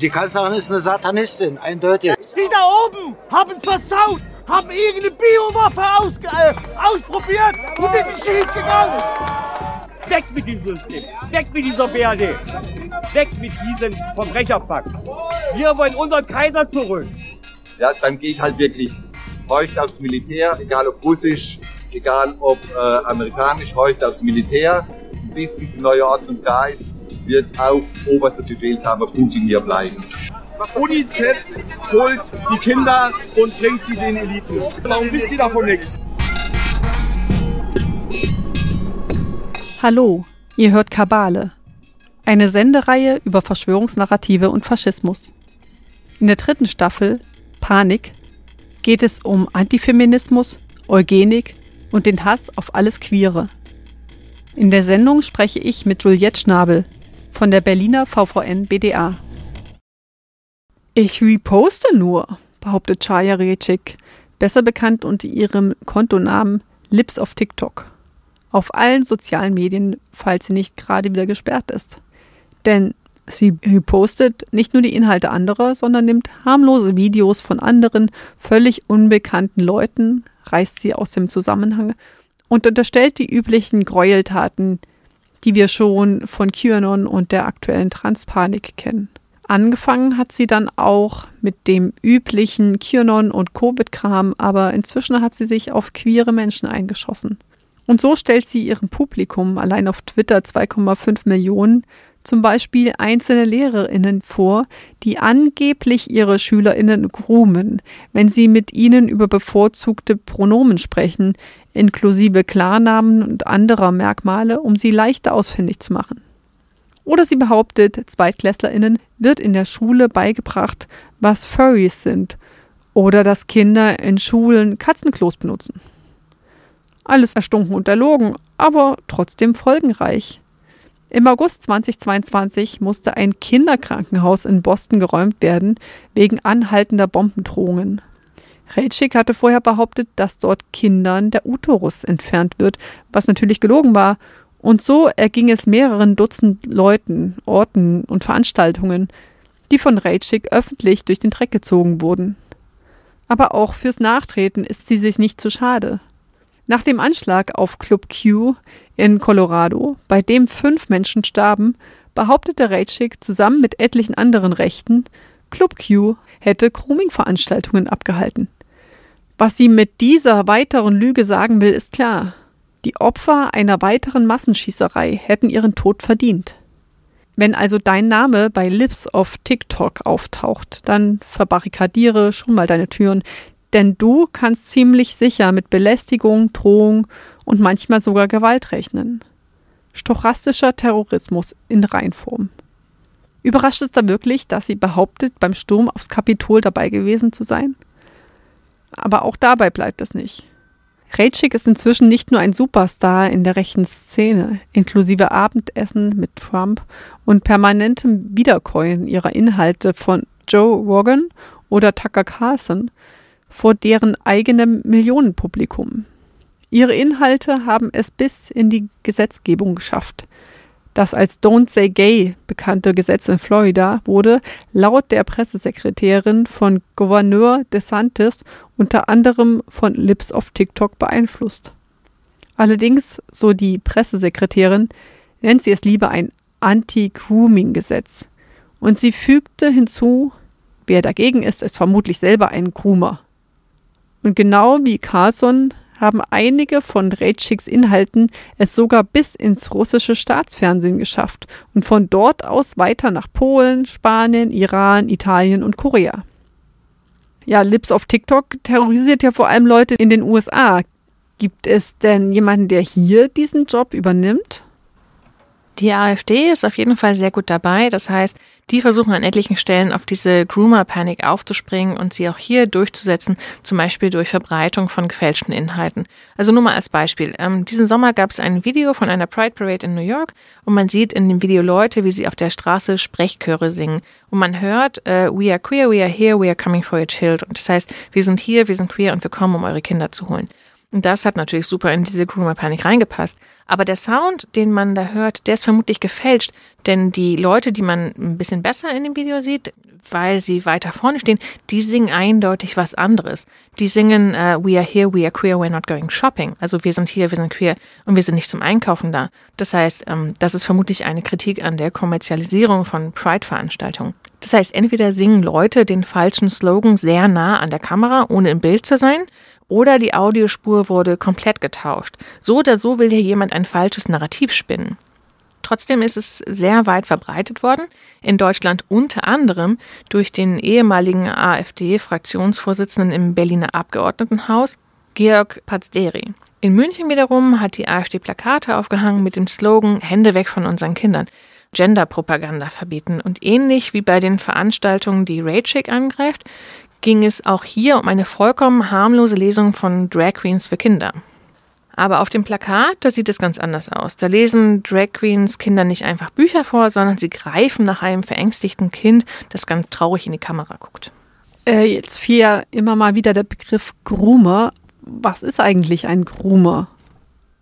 Die Kanzlerin ist eine Satanistin, eindeutig. Die da oben haben es versaut, haben irgendeine Biowaffe aus, äh, ausprobiert und ist schief gegangen. Weg mit diesem System, weg mit dieser BRD, weg mit diesem Verbrecherpakt. Wir wollen unseren Kaiser zurück. Ja, dann gehe ich halt wirklich heute aufs Militär, egal ob russisch, egal ob äh, amerikanisch, heute aufs Militär. Bis diese neue Ordnung da ist, wird auch oberster Befehlshaber Putin hier bleiben. UNICEF holt die Kinder und bringt sie den Eliten. Warum wisst ihr davon nichts? Hallo, ihr hört Kabale. Eine Sendereihe über Verschwörungsnarrative und Faschismus. In der dritten Staffel, Panik, geht es um Antifeminismus, Eugenik und den Hass auf alles Queere. In der Sendung spreche ich mit Juliette Schnabel von der Berliner VVN BDA. Ich reposte nur, behauptet Chaya Recik, besser bekannt unter ihrem Kontonamen Lips auf TikTok. Auf allen sozialen Medien, falls sie nicht gerade wieder gesperrt ist. Denn sie repostet nicht nur die Inhalte anderer, sondern nimmt harmlose Videos von anderen, völlig unbekannten Leuten, reißt sie aus dem Zusammenhang und unterstellt die üblichen Gräueltaten, die wir schon von QAnon und der aktuellen Transpanik kennen. Angefangen hat sie dann auch mit dem üblichen QAnon und Covid-Kram, aber inzwischen hat sie sich auf queere Menschen eingeschossen. Und so stellt sie ihrem Publikum, allein auf Twitter 2,5 Millionen, zum Beispiel einzelne Lehrerinnen vor, die angeblich ihre Schülerinnen groomen, wenn sie mit ihnen über bevorzugte Pronomen sprechen, inklusive Klarnamen und anderer Merkmale, um sie leichter ausfindig zu machen. Oder sie behauptet, Zweitklässlerinnen wird in der Schule beigebracht, was Furries sind oder dass Kinder in Schulen Katzenklos benutzen. Alles erstunken und erlogen, aber trotzdem folgenreich. Im August 2022 musste ein Kinderkrankenhaus in Boston geräumt werden wegen anhaltender Bombendrohungen. Rejcik hatte vorher behauptet, dass dort Kindern der Uterus entfernt wird, was natürlich gelogen war. Und so erging es mehreren Dutzend Leuten, Orten und Veranstaltungen, die von Rejcik öffentlich durch den Dreck gezogen wurden. Aber auch fürs Nachtreten ist sie sich nicht zu schade. Nach dem Anschlag auf Club Q in Colorado, bei dem fünf Menschen starben, behauptete Rejcik zusammen mit etlichen anderen Rechten, Club Q hätte Grooming-Veranstaltungen abgehalten. Was sie mit dieser weiteren Lüge sagen will, ist klar. Die Opfer einer weiteren Massenschießerei hätten ihren Tod verdient. Wenn also dein Name bei Lips auf TikTok auftaucht, dann verbarrikadiere schon mal deine Türen, denn du kannst ziemlich sicher mit Belästigung, Drohung und manchmal sogar Gewalt rechnen. Stochastischer Terrorismus in Reinform. Überrascht es da wirklich, dass sie behauptet, beim Sturm aufs Kapitol dabei gewesen zu sein? Aber auch dabei bleibt es nicht. Rejcik ist inzwischen nicht nur ein Superstar in der rechten Szene, inklusive Abendessen mit Trump und permanentem Wiederkäuen ihrer Inhalte von Joe Rogan oder Tucker Carlson, vor deren eigenem Millionenpublikum. Ihre Inhalte haben es bis in die Gesetzgebung geschafft. Das als Don't Say Gay bekannte Gesetz in Florida wurde laut der Pressesekretärin von Gouverneur DeSantis unter anderem von Lips of TikTok beeinflusst. Allerdings, so die Pressesekretärin, nennt sie es lieber ein Anti-Grooming-Gesetz. Und sie fügte hinzu, wer dagegen ist, ist vermutlich selber ein Groomer. Und genau wie Carlson haben einige von Rejciks Inhalten es sogar bis ins russische Staatsfernsehen geschafft und von dort aus weiter nach Polen, Spanien, Iran, Italien und Korea. Ja, Lips auf TikTok terrorisiert ja vor allem Leute in den USA. Gibt es denn jemanden, der hier diesen Job übernimmt? Die AfD ist auf jeden Fall sehr gut dabei. Das heißt, die versuchen an etlichen Stellen auf diese Groomer-Panik aufzuspringen und sie auch hier durchzusetzen, zum Beispiel durch Verbreitung von gefälschten Inhalten. Also nur mal als Beispiel. Ähm, diesen Sommer gab es ein Video von einer Pride Parade in New York und man sieht in dem Video Leute, wie sie auf der Straße Sprechchöre singen. Und man hört, äh, we are queer, we are here, we are coming for your children. Das heißt, wir sind hier, wir sind queer und wir kommen, um eure Kinder zu holen. Und das hat natürlich super in diese Groomer-Panik reingepasst. Aber der Sound, den man da hört, der ist vermutlich gefälscht. Denn die Leute, die man ein bisschen besser in dem Video sieht, weil sie weiter vorne stehen, die singen eindeutig was anderes. Die singen uh, We are here, we are queer, we're not going shopping. Also wir sind hier, wir sind queer und wir sind nicht zum Einkaufen da. Das heißt, ähm, das ist vermutlich eine Kritik an der Kommerzialisierung von Pride-Veranstaltungen. Das heißt, entweder singen Leute den falschen Slogan sehr nah an der Kamera, ohne im Bild zu sein, oder die Audiospur wurde komplett getauscht. So oder so will hier jemand ein falsches Narrativ spinnen. Trotzdem ist es sehr weit verbreitet worden, in Deutschland unter anderem durch den ehemaligen AfD-Fraktionsvorsitzenden im Berliner Abgeordnetenhaus, Georg Pazderi. In München wiederum hat die AfD Plakate aufgehangen mit dem Slogan Hände weg von unseren Kindern. Genderpropaganda verbieten. Und ähnlich wie bei den Veranstaltungen, die Raychick angreift, ging es auch hier um eine vollkommen harmlose Lesung von Drag Queens für Kinder. Aber auf dem Plakat, da sieht es ganz anders aus. Da lesen Drag Queens Kinder nicht einfach Bücher vor, sondern sie greifen nach einem verängstigten Kind, das ganz traurig in die Kamera guckt. Äh, jetzt fiel ja immer mal wieder der Begriff Groomer. Was ist eigentlich ein Groomer?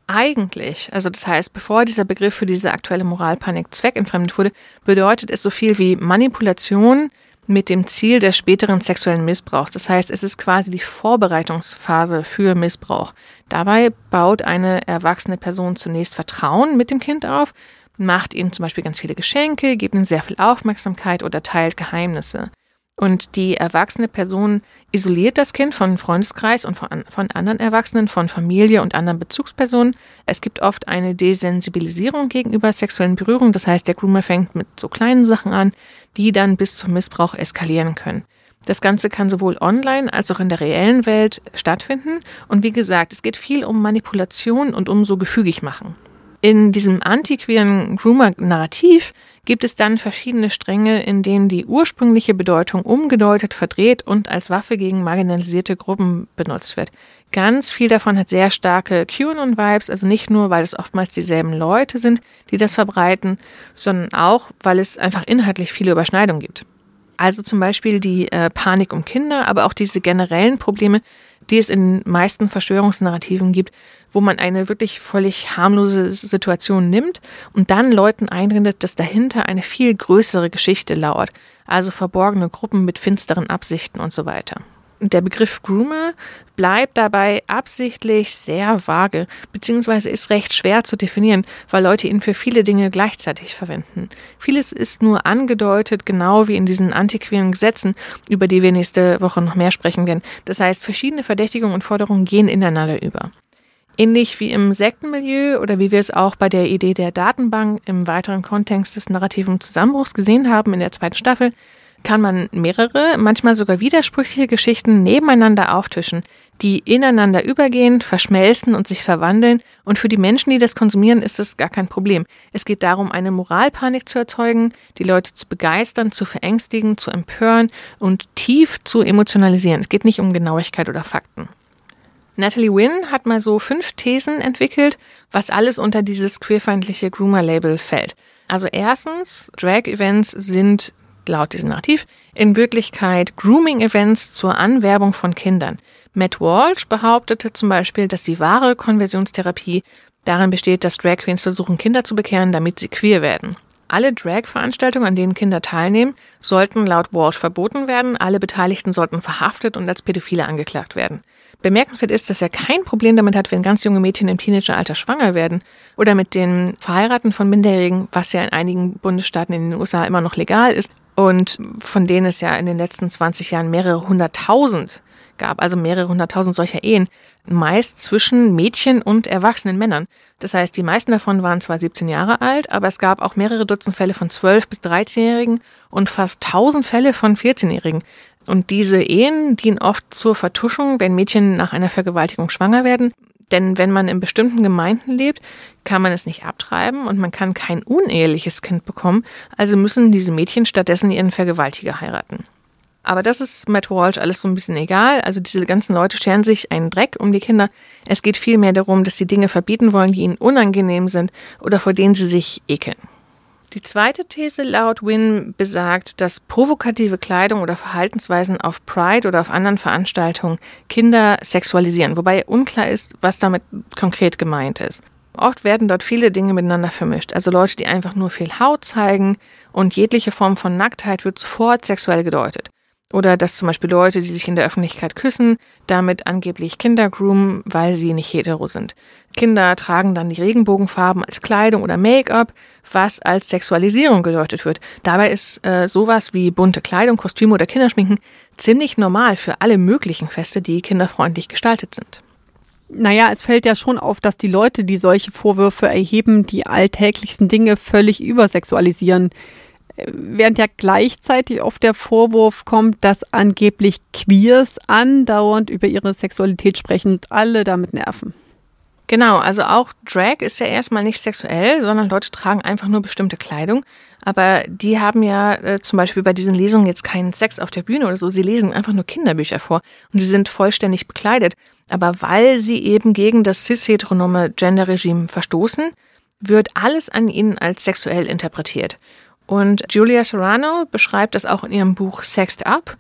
Eigentlich, also das heißt, bevor dieser Begriff für diese aktuelle Moralpanik zweckentfremdet wurde, bedeutet es so viel wie Manipulation, mit dem Ziel des späteren sexuellen Missbrauchs. Das heißt, es ist quasi die Vorbereitungsphase für Missbrauch. Dabei baut eine erwachsene Person zunächst Vertrauen mit dem Kind auf, macht ihm zum Beispiel ganz viele Geschenke, gibt ihm sehr viel Aufmerksamkeit oder teilt Geheimnisse. Und die erwachsene Person isoliert das Kind von Freundeskreis und von, von, anderen Erwachsenen, von Familie und anderen Bezugspersonen. Es gibt oft eine Desensibilisierung gegenüber sexuellen Berührungen. Das heißt, der Groomer fängt mit so kleinen Sachen an, die dann bis zum Missbrauch eskalieren können. Das Ganze kann sowohl online als auch in der reellen Welt stattfinden. Und wie gesagt, es geht viel um Manipulation und um so gefügig machen. In diesem antiqueren Groomer-Narrativ gibt es dann verschiedene Stränge, in denen die ursprüngliche Bedeutung umgedeutet, verdreht und als Waffe gegen marginalisierte Gruppen benutzt wird. Ganz viel davon hat sehr starke QAnon-Vibes, also nicht nur, weil es oftmals dieselben Leute sind, die das verbreiten, sondern auch, weil es einfach inhaltlich viele Überschneidungen gibt. Also zum Beispiel die äh, Panik um Kinder, aber auch diese generellen Probleme, die es in meisten Verschwörungsnarrativen gibt, wo man eine wirklich völlig harmlose Situation nimmt und dann Leuten einredet, dass dahinter eine viel größere Geschichte lauert, also verborgene Gruppen mit finsteren Absichten und so weiter. Der Begriff Groomer bleibt dabei absichtlich sehr vage, beziehungsweise ist recht schwer zu definieren, weil Leute ihn für viele Dinge gleichzeitig verwenden. Vieles ist nur angedeutet, genau wie in diesen antiqueren Gesetzen, über die wir nächste Woche noch mehr sprechen werden. Das heißt, verschiedene Verdächtigungen und Forderungen gehen ineinander über. Ähnlich wie im Sektenmilieu oder wie wir es auch bei der Idee der Datenbank im weiteren Kontext des narrativen Zusammenbruchs gesehen haben in der zweiten Staffel, kann man mehrere, manchmal sogar widersprüchliche Geschichten nebeneinander auftischen, die ineinander übergehen, verschmelzen und sich verwandeln. Und für die Menschen, die das konsumieren, ist das gar kein Problem. Es geht darum, eine Moralpanik zu erzeugen, die Leute zu begeistern, zu verängstigen, zu empören und tief zu emotionalisieren. Es geht nicht um Genauigkeit oder Fakten. Natalie Wynn hat mal so fünf Thesen entwickelt, was alles unter dieses queerfeindliche Groomer-Label fällt. Also erstens, Drag-Events sind laut diesem Narrativ in Wirklichkeit Grooming-Events zur Anwerbung von Kindern. Matt Walsh behauptete zum Beispiel, dass die wahre Konversionstherapie darin besteht, dass Drag Queens versuchen, Kinder zu bekehren, damit sie queer werden. Alle Drag-Veranstaltungen, an denen Kinder teilnehmen, sollten laut Walsh verboten werden. Alle Beteiligten sollten verhaftet und als Pädophile angeklagt werden. Bemerkenswert ist, dass er kein Problem damit hat, wenn ganz junge Mädchen im Teenageralter schwanger werden oder mit den Verheiraten von Minderjährigen, was ja in einigen Bundesstaaten in den USA immer noch legal ist und von denen es ja in den letzten 20 Jahren mehrere hunderttausend gab, also mehrere hunderttausend solcher Ehen, meist zwischen Mädchen und erwachsenen Männern. Das heißt, die meisten davon waren zwar 17 Jahre alt, aber es gab auch mehrere Dutzend Fälle von 12 bis 13-Jährigen und fast 1000 Fälle von 14-Jährigen. Und diese Ehen dienen oft zur Vertuschung, wenn Mädchen nach einer Vergewaltigung schwanger werden. Denn wenn man in bestimmten Gemeinden lebt, kann man es nicht abtreiben und man kann kein uneheliches Kind bekommen, also müssen diese Mädchen stattdessen ihren Vergewaltiger heiraten. Aber das ist Matt Walsh alles so ein bisschen egal. Also diese ganzen Leute scheren sich einen Dreck um die Kinder. Es geht vielmehr darum, dass sie Dinge verbieten wollen, die ihnen unangenehm sind oder vor denen sie sich ekeln. Die zweite These laut Wynne besagt, dass provokative Kleidung oder Verhaltensweisen auf Pride oder auf anderen Veranstaltungen Kinder sexualisieren, wobei unklar ist, was damit konkret gemeint ist. Oft werden dort viele Dinge miteinander vermischt. Also Leute, die einfach nur viel Haut zeigen und jegliche Form von Nacktheit wird sofort sexuell gedeutet. Oder dass zum Beispiel Leute, die sich in der Öffentlichkeit küssen, damit angeblich Kinder groomen, weil sie nicht hetero sind. Kinder tragen dann die Regenbogenfarben als Kleidung oder Make-up, was als Sexualisierung gedeutet wird. Dabei ist äh, sowas wie bunte Kleidung, Kostüme oder Kinderschminken ziemlich normal für alle möglichen Feste, die kinderfreundlich gestaltet sind. Naja, es fällt ja schon auf, dass die Leute, die solche Vorwürfe erheben, die alltäglichsten Dinge völlig übersexualisieren. Während ja gleichzeitig oft der Vorwurf kommt, dass angeblich Queers andauernd über ihre Sexualität sprechen und alle damit nerven. Genau, also auch Drag ist ja erstmal nicht sexuell, sondern Leute tragen einfach nur bestimmte Kleidung. Aber die haben ja äh, zum Beispiel bei diesen Lesungen jetzt keinen Sex auf der Bühne oder so. Sie lesen einfach nur Kinderbücher vor und sie sind vollständig bekleidet. Aber weil sie eben gegen das cis-heteronome Gender-Regime verstoßen, wird alles an ihnen als sexuell interpretiert. Und Julia Serrano beschreibt das auch in ihrem Buch Sexed Up,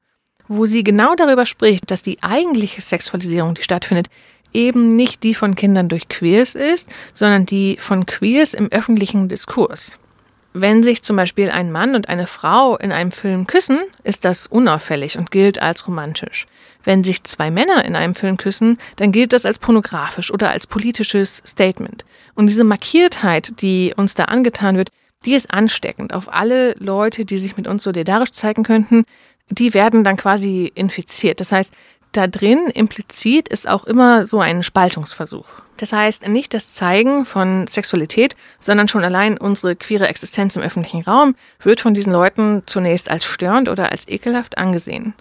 wo sie genau darüber spricht, dass die eigentliche Sexualisierung, die stattfindet, eben nicht die von Kindern durch Queers ist, sondern die von Queers im öffentlichen Diskurs. Wenn sich zum Beispiel ein Mann und eine Frau in einem Film küssen, ist das unauffällig und gilt als romantisch. Wenn sich zwei Männer in einem Film küssen, dann gilt das als pornografisch oder als politisches Statement. Und diese Markiertheit, die uns da angetan wird, die ist ansteckend. Auf alle Leute, die sich mit uns solidarisch zeigen könnten, die werden dann quasi infiziert. Das heißt, da drin implizit ist auch immer so ein Spaltungsversuch. Das heißt, nicht das Zeigen von Sexualität, sondern schon allein unsere queere Existenz im öffentlichen Raum wird von diesen Leuten zunächst als störend oder als ekelhaft angesehen.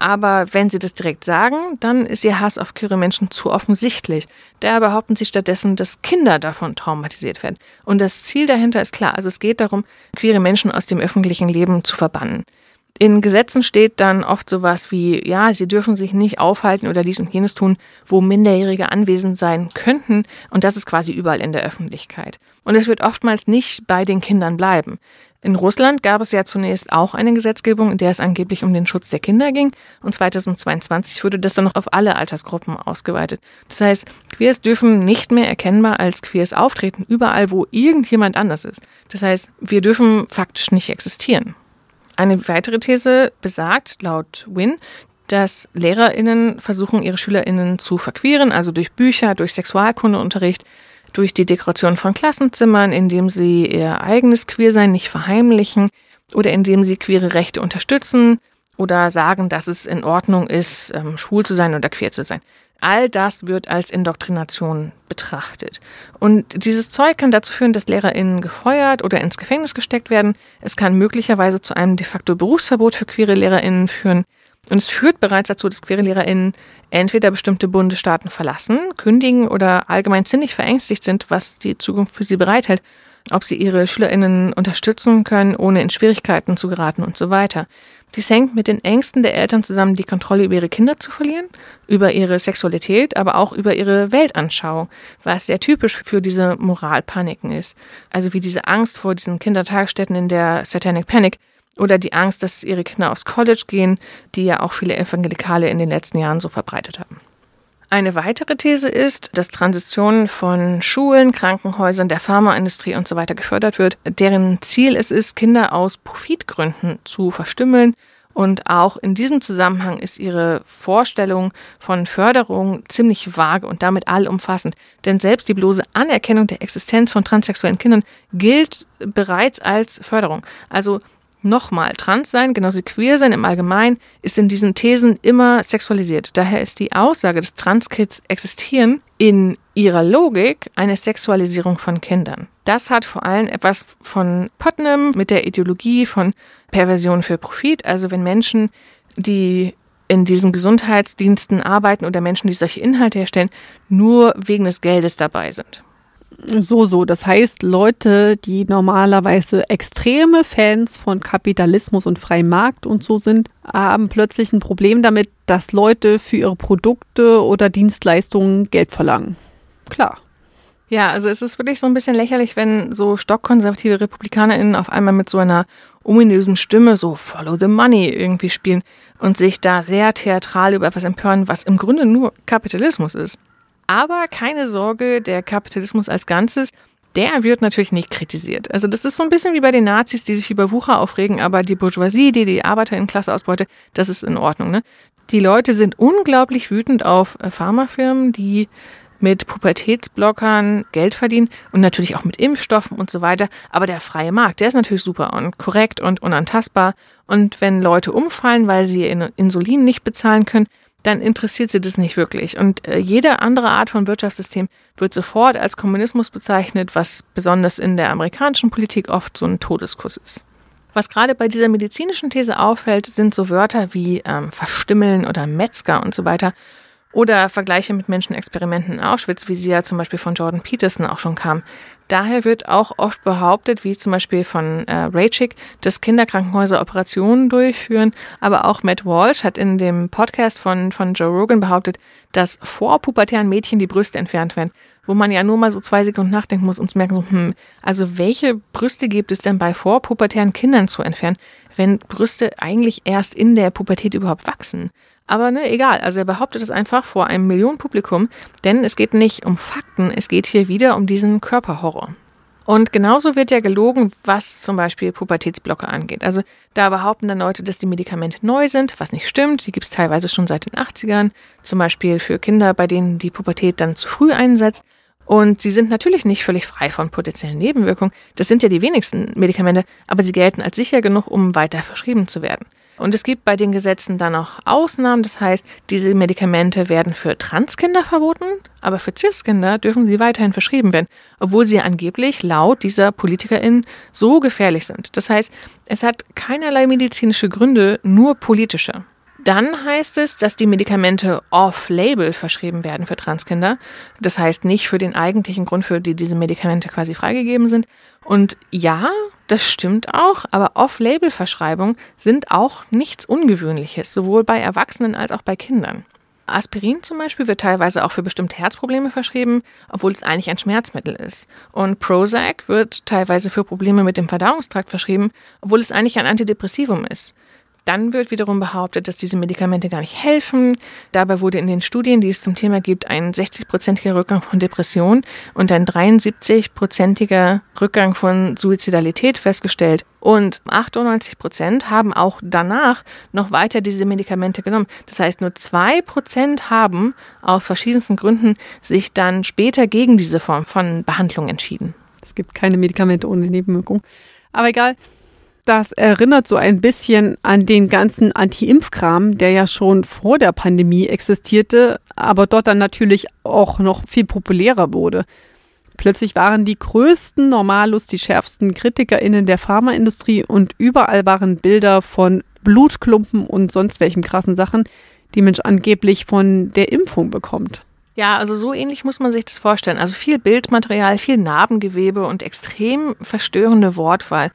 Aber wenn sie das direkt sagen, dann ist ihr Hass auf queere Menschen zu offensichtlich. Da behaupten sie stattdessen, dass Kinder davon traumatisiert werden. Und das Ziel dahinter ist klar. Also es geht darum, queere Menschen aus dem öffentlichen Leben zu verbannen. In Gesetzen steht dann oft sowas wie, ja, sie dürfen sich nicht aufhalten oder dies und jenes tun, wo Minderjährige anwesend sein könnten. Und das ist quasi überall in der Öffentlichkeit. Und es wird oftmals nicht bei den Kindern bleiben. In Russland gab es ja zunächst auch eine Gesetzgebung, in der es angeblich um den Schutz der Kinder ging. Und 2022 wurde das dann noch auf alle Altersgruppen ausgeweitet. Das heißt, Queers dürfen nicht mehr erkennbar als Queers auftreten, überall, wo irgendjemand anders ist. Das heißt, wir dürfen faktisch nicht existieren. Eine weitere These besagt, laut Wynne, dass LehrerInnen versuchen, ihre SchülerInnen zu verqueren, also durch Bücher, durch Sexualkundeunterricht, durch die Dekoration von Klassenzimmern, indem sie ihr eigenes Queersein nicht verheimlichen oder indem sie queere Rechte unterstützen oder sagen, dass es in Ordnung ist, ähm, schwul zu sein oder queer zu sein. All das wird als Indoktrination betrachtet. Und dieses Zeug kann dazu führen, dass LehrerInnen gefeuert oder ins Gefängnis gesteckt werden. Es kann möglicherweise zu einem de facto Berufsverbot für queere LehrerInnen führen. Und es führt bereits dazu, dass queere LehrerInnen entweder bestimmte Bundesstaaten verlassen, kündigen oder allgemein ziemlich verängstigt sind, was die Zukunft für sie bereithält ob sie ihre SchülerInnen unterstützen können, ohne in Schwierigkeiten zu geraten und so weiter. Dies hängt mit den Ängsten der Eltern zusammen, die Kontrolle über ihre Kinder zu verlieren, über ihre Sexualität, aber auch über ihre Weltanschauung, was sehr typisch für diese Moralpaniken ist. Also wie diese Angst vor diesen Kindertagesstätten in der Satanic Panic oder die Angst, dass ihre Kinder aufs College gehen, die ja auch viele Evangelikale in den letzten Jahren so verbreitet haben. Eine weitere These ist, dass Transition von Schulen, Krankenhäusern, der Pharmaindustrie und so weiter gefördert wird, deren Ziel es ist, Kinder aus Profitgründen zu verstümmeln. Und auch in diesem Zusammenhang ist ihre Vorstellung von Förderung ziemlich vage und damit allumfassend. Denn selbst die bloße Anerkennung der Existenz von transsexuellen Kindern gilt bereits als Förderung. Also Nochmal, trans sein, genauso wie queer sein im Allgemeinen, ist in diesen Thesen immer sexualisiert. Daher ist die Aussage, dass Transkids existieren, in ihrer Logik eine Sexualisierung von Kindern. Das hat vor allem etwas von Putnam mit der Ideologie von Perversion für Profit. Also wenn Menschen, die in diesen Gesundheitsdiensten arbeiten oder Menschen, die solche Inhalte herstellen, nur wegen des Geldes dabei sind so, so. Das heißt, Leute, die normalerweise extreme Fans von Kapitalismus und freiem Markt und so sind, haben plötzlich ein Problem damit, dass Leute für ihre Produkte oder Dienstleistungen Geld verlangen. Klar. Ja, also es ist wirklich so ein bisschen lächerlich, wenn so stockkonservative RepublikanerInnen auf einmal mit so einer ominösen Stimme so Follow the Money irgendwie spielen und sich da sehr theatral über etwas empören, was im Grunde nur Kapitalismus ist. Aber keine Sorge, der Kapitalismus als Ganzes, der wird natürlich nicht kritisiert. Also das ist so ein bisschen wie bei den Nazis, die sich über Wucher aufregen, aber die Bourgeoisie, die die Arbeiterinnenklasse ausbeutet, das ist in Ordnung. Ne? Die Leute sind unglaublich wütend auf äh, Pharmafirmen, die mit Pubertätsblockern Geld verdienen und natürlich auch mit Impfstoffen und so weiter. Aber der freie Markt, der ist natürlich super und korrekt und unantastbar. Und wenn Leute umfallen, weil sie Insulin nicht bezahlen können, dann interessiert sie das nicht wirklich. Und äh, jede andere Art von Wirtschaftssystem wird sofort als Kommunismus bezeichnet, was besonders in der amerikanischen Politik oft so ein Todeskuss ist. Was gerade bei dieser medizinischen These auffällt, sind so Wörter wie ähm, Verstimmeln oder Metzger und so weiter. Oder Vergleiche mit Menschenexperimenten in Auschwitz, wie sie ja zum Beispiel von Jordan Peterson auch schon kam. Daher wird auch oft behauptet, wie zum Beispiel von äh, Raychick, dass Kinderkrankenhäuser Operationen durchführen. Aber auch Matt Walsh hat in dem Podcast von, von Joe Rogan behauptet, dass vor pubertären Mädchen die Brüste entfernt werden. Wo man ja nur mal so zwei Sekunden nachdenken muss, um zu merken, so, hm, also welche Brüste gibt es denn bei vorpubertären Kindern zu entfernen, wenn Brüste eigentlich erst in der Pubertät überhaupt wachsen? Aber ne, egal. Also er behauptet es einfach vor einem Millionenpublikum, denn es geht nicht um Fakten, es geht hier wieder um diesen Körperhorror. Und genauso wird ja gelogen, was zum Beispiel Pubertätsblocker angeht. Also da behaupten dann Leute, dass die Medikamente neu sind, was nicht stimmt. Die gibt es teilweise schon seit den 80ern, zum Beispiel für Kinder, bei denen die Pubertät dann zu früh einsetzt. Und sie sind natürlich nicht völlig frei von potenziellen Nebenwirkungen. Das sind ja die wenigsten Medikamente, aber sie gelten als sicher genug, um weiter verschrieben zu werden. Und es gibt bei den Gesetzen dann auch Ausnahmen. Das heißt, diese Medikamente werden für Transkinder verboten, aber für Cis-Kinder dürfen sie weiterhin verschrieben werden, obwohl sie angeblich laut dieser PolitikerInnen so gefährlich sind. Das heißt, es hat keinerlei medizinische Gründe, nur politische. Dann heißt es, dass die Medikamente off-label verschrieben werden für Transkinder. Das heißt nicht für den eigentlichen Grund, für die diese Medikamente quasi freigegeben sind. Und ja, das stimmt auch, aber Off-Label-Verschreibungen sind auch nichts Ungewöhnliches, sowohl bei Erwachsenen als auch bei Kindern. Aspirin zum Beispiel wird teilweise auch für bestimmte Herzprobleme verschrieben, obwohl es eigentlich ein Schmerzmittel ist. Und Prozac wird teilweise für Probleme mit dem Verdauungstrakt verschrieben, obwohl es eigentlich ein Antidepressivum ist. Dann wird wiederum behauptet, dass diese Medikamente gar nicht helfen. Dabei wurde in den Studien, die es zum Thema gibt, ein 60-prozentiger Rückgang von Depression und ein 73-prozentiger Rückgang von Suizidalität festgestellt. Und 98 Prozent haben auch danach noch weiter diese Medikamente genommen. Das heißt, nur zwei Prozent haben aus verschiedensten Gründen sich dann später gegen diese Form von Behandlung entschieden. Es gibt keine Medikamente ohne Nebenwirkung. Aber egal. Das erinnert so ein bisschen an den ganzen Anti-Impf-Kram, der ja schon vor der Pandemie existierte, aber dort dann natürlich auch noch viel populärer wurde. Plötzlich waren die größten Normalus die schärfsten KritikerInnen der Pharmaindustrie und überall waren Bilder von Blutklumpen und sonst welchen krassen Sachen, die Mensch angeblich von der Impfung bekommt. Ja, also so ähnlich muss man sich das vorstellen. Also viel Bildmaterial, viel Narbengewebe und extrem verstörende Wortwahl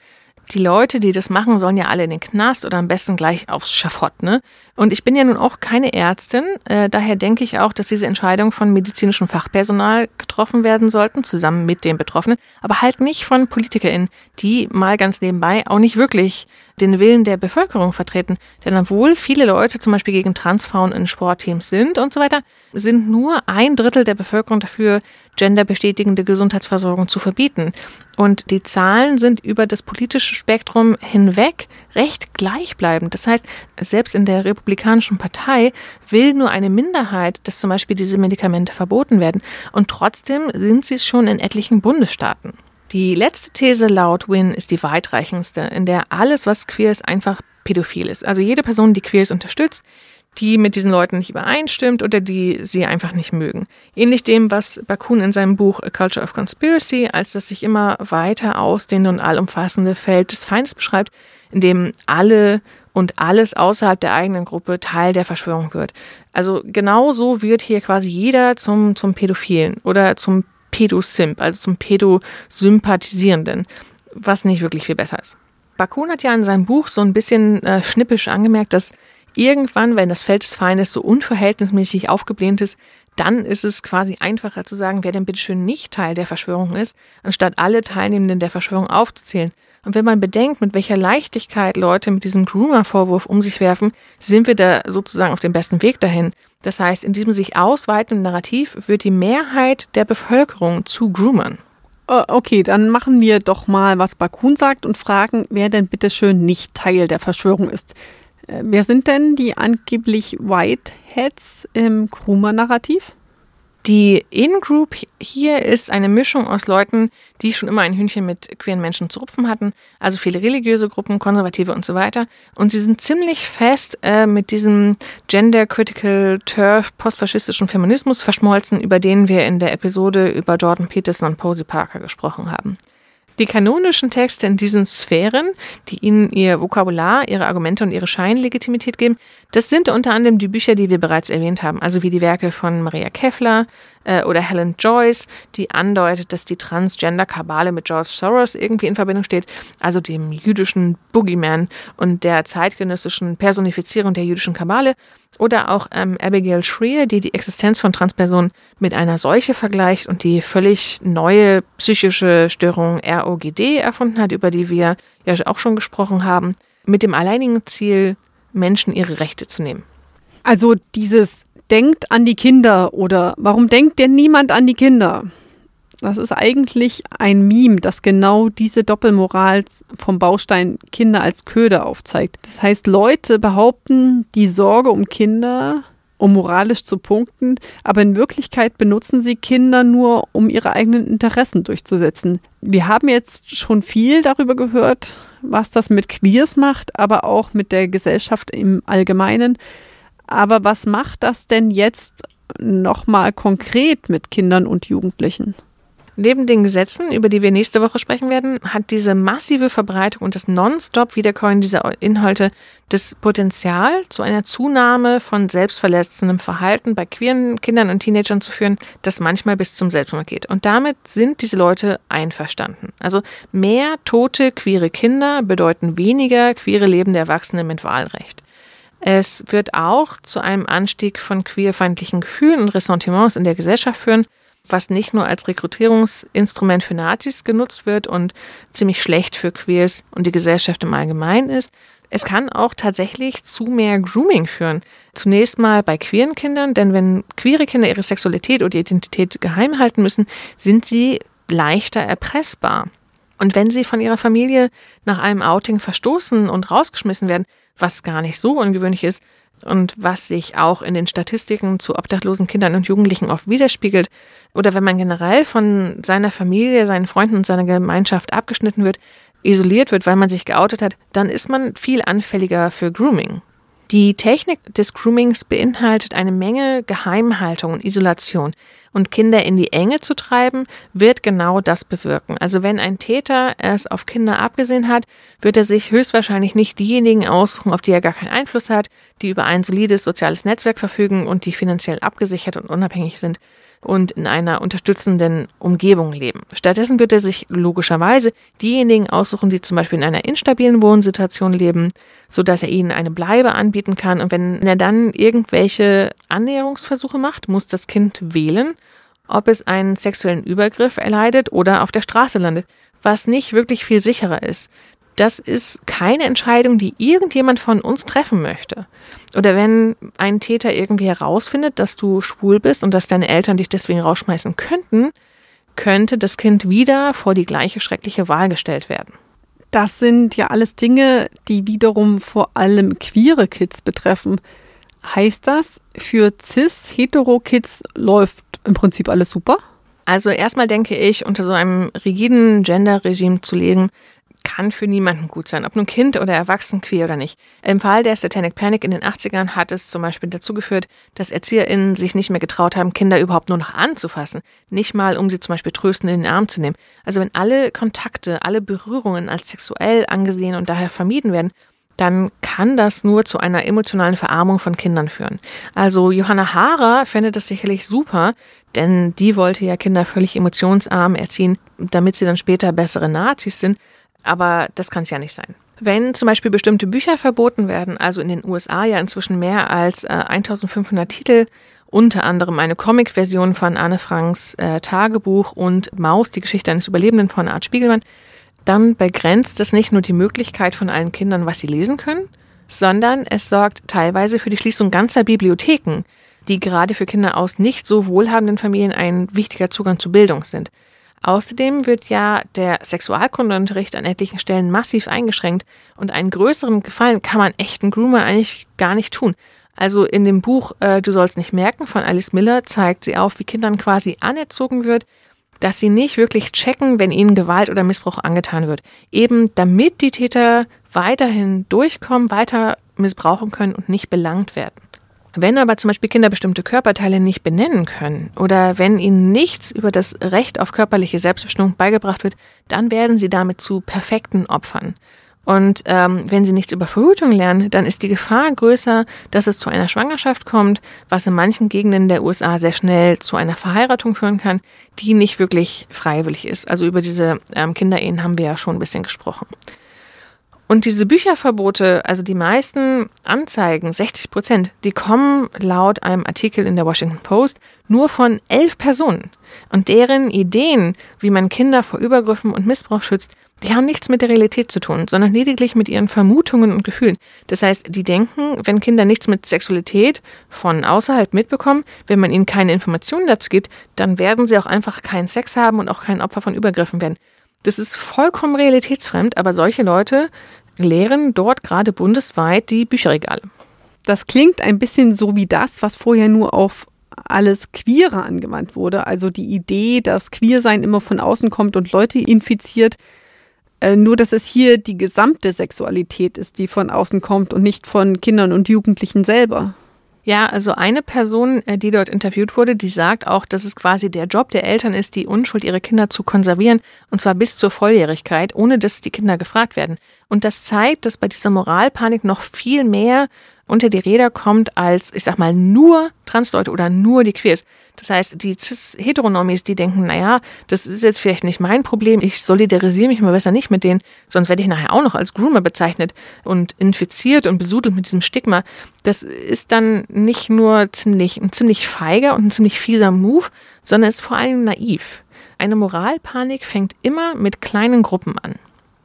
die Leute, die das machen, sollen ja alle in den Knast oder am besten gleich aufs Schafott, ne? Und ich bin ja nun auch keine Ärztin, äh, daher denke ich auch, dass diese Entscheidungen von medizinischem Fachpersonal getroffen werden sollten, zusammen mit den Betroffenen, aber halt nicht von PolitikerInnen, die mal ganz nebenbei auch nicht wirklich den Willen der Bevölkerung vertreten. Denn obwohl viele Leute zum Beispiel gegen Transfrauen in Sportteams sind und so weiter, sind nur ein Drittel der Bevölkerung dafür, genderbestätigende Gesundheitsversorgung zu verbieten. Und die Zahlen sind über das politische Spektrum hinweg recht gleichbleibend. Das heißt, selbst in der Republikanischen Partei will nur eine Minderheit, dass zum Beispiel diese Medikamente verboten werden. Und trotzdem sind sie es schon in etlichen Bundesstaaten. Die letzte These laut Win ist die weitreichendste, in der alles, was queer ist, einfach pädophil ist. Also jede Person, die queer ist, unterstützt, die mit diesen Leuten nicht übereinstimmt oder die sie einfach nicht mögen. Ähnlich dem, was Bakun in seinem Buch A Culture of Conspiracy als das sich immer weiter ausdehnende und allumfassende Feld des Feindes beschreibt, in dem alle und alles außerhalb der eigenen Gruppe Teil der Verschwörung wird. Also genauso wird hier quasi jeder zum, zum Pädophilen oder zum Pädosimp, also zum Pädosympathisierenden, was nicht wirklich viel besser ist. Bakun hat ja in seinem Buch so ein bisschen äh, schnippisch angemerkt, dass irgendwann, wenn das Feld des Feindes so unverhältnismäßig aufgebläht ist, dann ist es quasi einfacher zu sagen, wer denn bitteschön nicht Teil der Verschwörung ist, anstatt alle Teilnehmenden der Verschwörung aufzuzählen. Und wenn man bedenkt, mit welcher Leichtigkeit Leute mit diesem Groomer-Vorwurf um sich werfen, sind wir da sozusagen auf dem besten Weg dahin. Das heißt, in diesem sich ausweitenden Narrativ wird die Mehrheit der Bevölkerung zu Groomern. Äh, Okay, dann machen wir doch mal, was Bakun sagt und fragen, wer denn bitteschön nicht Teil der Verschwörung ist. Äh, Wer sind denn die angeblich Whiteheads im Krumer-Narrativ? Die In-Group hier ist eine Mischung aus Leuten, die schon immer ein Hühnchen mit queeren Menschen zu rupfen hatten, also viele religiöse Gruppen, Konservative und so weiter. Und sie sind ziemlich fest äh, mit diesem Gender-Critical Turf postfaschistischen Feminismus verschmolzen, über den wir in der Episode über Jordan Peterson und Posey Parker gesprochen haben. Die kanonischen Texte in diesen Sphären, die ihnen ihr Vokabular, ihre Argumente und ihre Scheinlegitimität geben, das sind unter anderem die Bücher, die wir bereits erwähnt haben, also wie die Werke von Maria Keffler äh, oder Helen Joyce, die andeutet, dass die Transgender-Kabale mit George Soros irgendwie in Verbindung steht, also dem jüdischen Boogeyman und der zeitgenössischen Personifizierung der jüdischen Kabale. Oder auch ähm, Abigail Shrier, die die Existenz von Transpersonen mit einer Seuche vergleicht und die völlig neue psychische Störung ROGD erfunden hat, über die wir ja auch schon gesprochen haben, mit dem alleinigen Ziel, Menschen ihre Rechte zu nehmen. Also dieses denkt an die Kinder oder warum denkt denn niemand an die Kinder? Das ist eigentlich ein Meme, das genau diese Doppelmoral vom Baustein Kinder als Köder aufzeigt. Das heißt, Leute behaupten die Sorge um Kinder, um moralisch zu punkten, aber in Wirklichkeit benutzen sie Kinder nur, um ihre eigenen Interessen durchzusetzen. Wir haben jetzt schon viel darüber gehört, was das mit Queers macht, aber auch mit der Gesellschaft im Allgemeinen. Aber was macht das denn jetzt nochmal konkret mit Kindern und Jugendlichen? Neben den Gesetzen, über die wir nächste Woche sprechen werden, hat diese massive Verbreitung und das nonstop Wiederkäuen dieser Inhalte das Potenzial, zu einer Zunahme von selbstverletzendem Verhalten bei queeren Kindern und Teenagern zu führen, das manchmal bis zum Selbstmord geht. Und damit sind diese Leute einverstanden. Also mehr tote queere Kinder bedeuten weniger queere lebende Erwachsene mit Wahlrecht. Es wird auch zu einem Anstieg von queerfeindlichen Gefühlen und Ressentiments in der Gesellschaft führen, was nicht nur als Rekrutierungsinstrument für Nazis genutzt wird und ziemlich schlecht für Queers und die Gesellschaft im Allgemeinen ist. Es kann auch tatsächlich zu mehr Grooming führen. Zunächst mal bei queeren Kindern, denn wenn queere Kinder ihre Sexualität oder Identität geheim halten müssen, sind sie leichter erpressbar. Und wenn sie von ihrer Familie nach einem Outing verstoßen und rausgeschmissen werden, was gar nicht so ungewöhnlich ist und was sich auch in den Statistiken zu obdachlosen Kindern und Jugendlichen oft widerspiegelt, oder wenn man generell von seiner Familie, seinen Freunden und seiner Gemeinschaft abgeschnitten wird, isoliert wird, weil man sich geoutet hat, dann ist man viel anfälliger für Grooming. Die Technik des Groomings beinhaltet eine Menge Geheimhaltung und Isolation. Und Kinder in die Enge zu treiben, wird genau das bewirken. Also wenn ein Täter es auf Kinder abgesehen hat, wird er sich höchstwahrscheinlich nicht diejenigen aussuchen, auf die er gar keinen Einfluss hat, die über ein solides soziales Netzwerk verfügen und die finanziell abgesichert und unabhängig sind und in einer unterstützenden Umgebung leben. Stattdessen wird er sich logischerweise diejenigen aussuchen, die zum Beispiel in einer instabilen Wohnsituation leben, sodass er ihnen eine Bleibe anbieten kann. Und wenn er dann irgendwelche Annäherungsversuche macht, muss das Kind wählen, ob es einen sexuellen Übergriff erleidet oder auf der Straße landet, was nicht wirklich viel sicherer ist. Das ist keine Entscheidung, die irgendjemand von uns treffen möchte. Oder wenn ein Täter irgendwie herausfindet, dass du schwul bist und dass deine Eltern dich deswegen rausschmeißen könnten, könnte das Kind wieder vor die gleiche schreckliche Wahl gestellt werden. Das sind ja alles Dinge, die wiederum vor allem queere Kids betreffen. Heißt das, für cis-hetero-Kids läuft im Prinzip alles super? Also erstmal denke ich, unter so einem rigiden Gender-Regime zu legen, kann für niemanden gut sein, ob nun Kind oder Erwachsen, queer oder nicht. Im Fall der Satanic Panic in den 80ern hat es zum Beispiel dazu geführt, dass ErzieherInnen sich nicht mehr getraut haben, Kinder überhaupt nur noch anzufassen. Nicht mal, um sie zum Beispiel tröstend in den Arm zu nehmen. Also wenn alle Kontakte, alle Berührungen als sexuell angesehen und daher vermieden werden, dann kann das nur zu einer emotionalen Verarmung von Kindern führen. Also Johanna Haarer findet das sicherlich super, denn die wollte ja Kinder völlig emotionsarm erziehen, damit sie dann später bessere Nazis sind. Aber das kann es ja nicht sein. Wenn zum Beispiel bestimmte Bücher verboten werden, also in den USA ja inzwischen mehr als äh, 1500 Titel, unter anderem eine Comic-Version von Anne Franks äh, Tagebuch und Maus, die Geschichte eines Überlebenden von Art Spiegelmann, dann begrenzt es nicht nur die Möglichkeit von allen Kindern, was sie lesen können, sondern es sorgt teilweise für die Schließung ganzer Bibliotheken, die gerade für Kinder aus nicht so wohlhabenden Familien ein wichtiger Zugang zu Bildung sind. Außerdem wird ja der Sexualkundeunterricht an etlichen Stellen massiv eingeschränkt und einen größeren Gefallen kann man echten Groomer eigentlich gar nicht tun. Also in dem Buch äh, Du sollst nicht merken von Alice Miller zeigt sie auf, wie Kindern quasi anerzogen wird, dass sie nicht wirklich checken, wenn ihnen Gewalt oder Missbrauch angetan wird. Eben damit die Täter weiterhin durchkommen, weiter missbrauchen können und nicht belangt werden. Wenn aber zum Beispiel Kinder bestimmte Körperteile nicht benennen können oder wenn ihnen nichts über das Recht auf körperliche Selbstbestimmung beigebracht wird, dann werden sie damit zu perfekten Opfern. Und ähm, wenn sie nichts über Verhütung lernen, dann ist die Gefahr größer, dass es zu einer Schwangerschaft kommt, was in manchen Gegenden der USA sehr schnell zu einer Verheiratung führen kann, die nicht wirklich freiwillig ist. Also über diese ähm, Kinderehen haben wir ja schon ein bisschen gesprochen. Und diese Bücherverbote, also die meisten Anzeigen, 60 Prozent, die kommen laut einem Artikel in der Washington Post nur von elf Personen. Und deren Ideen, wie man Kinder vor Übergriffen und Missbrauch schützt, die haben nichts mit der Realität zu tun, sondern lediglich mit ihren Vermutungen und Gefühlen. Das heißt, die denken, wenn Kinder nichts mit Sexualität von außerhalb mitbekommen, wenn man ihnen keine Informationen dazu gibt, dann werden sie auch einfach keinen Sex haben und auch kein Opfer von Übergriffen werden. Das ist vollkommen realitätsfremd, aber solche Leute leeren dort gerade bundesweit die Bücherregale. Das klingt ein bisschen so wie das, was vorher nur auf alles Queere angewandt wurde. Also die Idee, dass Queersein immer von außen kommt und Leute infiziert. Äh, nur, dass es hier die gesamte Sexualität ist, die von außen kommt und nicht von Kindern und Jugendlichen selber. Ja, also eine Person, äh, die dort interviewt wurde, die sagt auch, dass es quasi der Job der Eltern ist, die Unschuld ihrer Kinder zu konservieren, und zwar bis zur Volljährigkeit, ohne dass die Kinder gefragt werden. Und das zeigt, dass bei dieser Moralpanik noch viel mehr unter die Räder kommt als, ich sag mal, nur Transleute oder nur die Queers. Das heißt, die Cis-Heteronormis, die denken, naja, das ist jetzt vielleicht nicht mein Problem, ich solidarisiere mich mal besser nicht mit denen, sonst werde ich nachher auch noch als Groomer bezeichnet und infiziert und besudelt mit diesem Stigma. Das ist dann nicht nur ziemlich, ein ziemlich feiger und ein ziemlich fieser Move, sondern ist vor allem naiv. Eine Moralpanik fängt immer mit kleinen Gruppen an.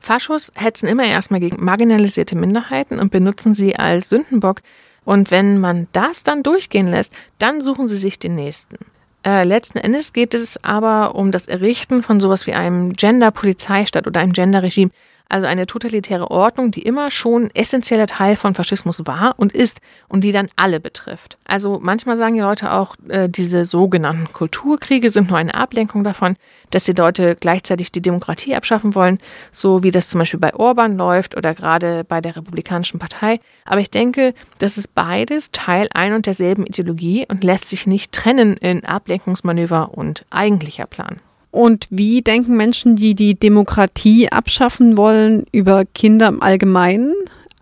Faschos hetzen immer erstmal gegen marginalisierte Minderheiten und benutzen sie als Sündenbock. Und wenn man das dann durchgehen lässt, dann suchen sie sich den nächsten. Äh, letzten Endes geht es aber um das Errichten von sowas wie einem Gender-Polizeistaat oder einem Gender-Regime, also eine totalitäre Ordnung, die immer schon essentieller Teil von Faschismus war und ist und die dann alle betrifft. Also manchmal sagen die Leute auch, äh, diese sogenannten Kulturkriege sind nur eine Ablenkung davon, dass die Leute gleichzeitig die Demokratie abschaffen wollen, so wie das zum Beispiel bei Orban läuft oder gerade bei der Republikanischen Partei. Aber ich denke, das ist beides Teil ein und derselben Ideologie und lässt sich nicht trennen in Ablenkungsmanöver und eigentlicher Plan. Und wie denken Menschen, die die Demokratie abschaffen wollen, über Kinder im Allgemeinen?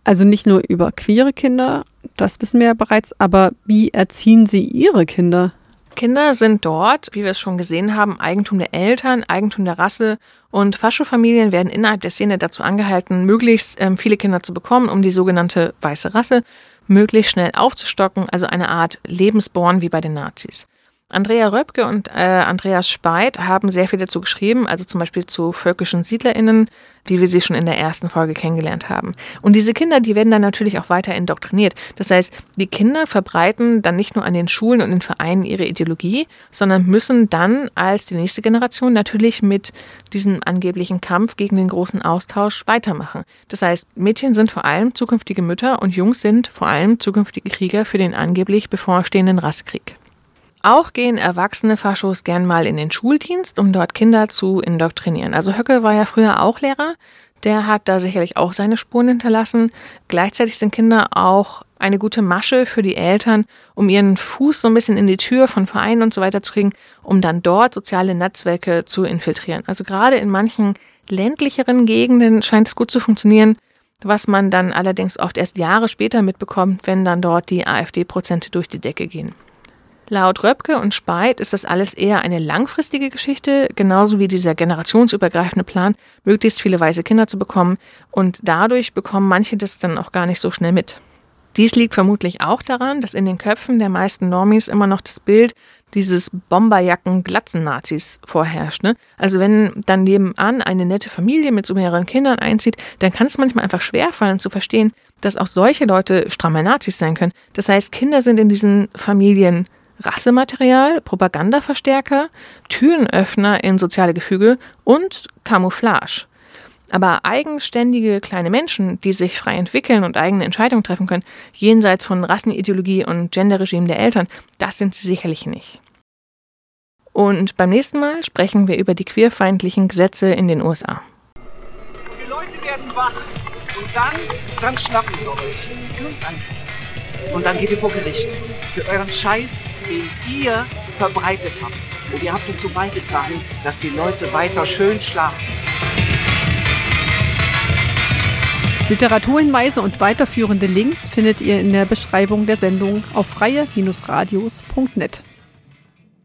Also nicht nur über queere Kinder, das wissen wir ja bereits, aber wie erziehen sie ihre Kinder? Kinder sind dort, wie wir es schon gesehen haben, Eigentum der Eltern, Eigentum der Rasse und Faschofamilien werden innerhalb der Szene dazu angehalten, möglichst ähm, viele Kinder zu bekommen, um die sogenannte weiße Rasse möglichst schnell aufzustocken, also eine Art Lebensborn wie bei den Nazis. Andrea Röpke und äh, Andreas Speit haben sehr viel dazu geschrieben, also zum Beispiel zu völkischen SiedlerInnen, wie wir sie schon in der ersten Folge kennengelernt haben. Und diese Kinder, die werden dann natürlich auch weiter indoktriniert. Das heißt, die Kinder verbreiten dann nicht nur an den Schulen und den Vereinen ihre Ideologie, sondern müssen dann als die nächste Generation natürlich mit diesem angeblichen Kampf gegen den großen Austausch weitermachen. Das heißt, Mädchen sind vor allem zukünftige Mütter und Jungs sind vor allem zukünftige Krieger für den angeblich bevorstehenden Rassekrieg. Auch gehen erwachsene Faschos gern mal in den Schuldienst, um dort Kinder zu indoktrinieren. Also Höcke war ja früher auch Lehrer. Der hat da sicherlich auch seine Spuren hinterlassen. Gleichzeitig sind Kinder auch eine gute Masche für die Eltern, um ihren Fuß so ein bisschen in die Tür von Vereinen und so weiter zu kriegen, um dann dort soziale Netzwerke zu infiltrieren. Also gerade in manchen ländlicheren Gegenden scheint es gut zu funktionieren, was man dann allerdings oft erst Jahre später mitbekommt, wenn dann dort die AfD-Prozente durch die Decke gehen. Laut Röpke und Speit ist das alles eher eine langfristige Geschichte, genauso wie dieser generationsübergreifende Plan, möglichst viele weiße Kinder zu bekommen. Und dadurch bekommen manche das dann auch gar nicht so schnell mit. Dies liegt vermutlich auch daran, dass in den Köpfen der meisten Normis immer noch das Bild dieses Bomberjacken-Glatzen-Nazis vorherrscht. Ne? Also wenn dann nebenan eine nette Familie mit so mehreren Kindern einzieht, dann kann es manchmal einfach schwerfallen zu verstehen, dass auch solche Leute stramme Nazis sein können. Das heißt, Kinder sind in diesen Familien Rassematerial, Propagandaverstärker, Türenöffner in soziale Gefüge und Camouflage. Aber eigenständige kleine Menschen, die sich frei entwickeln und eigene Entscheidungen treffen können, jenseits von Rassenideologie und Genderregime der Eltern, das sind sie sicherlich nicht. Und beim nächsten Mal sprechen wir über die queerfeindlichen Gesetze in den USA. Die Leute werden wach und dann, dann schnappen wir euch. Ganz einfach. Und dann geht ihr vor Gericht für euren Scheiß, den ihr verbreitet habt. Und ihr habt dazu beigetragen, dass die Leute weiter schön schlafen. Literaturhinweise und weiterführende Links findet ihr in der Beschreibung der Sendung auf freie-radios.net.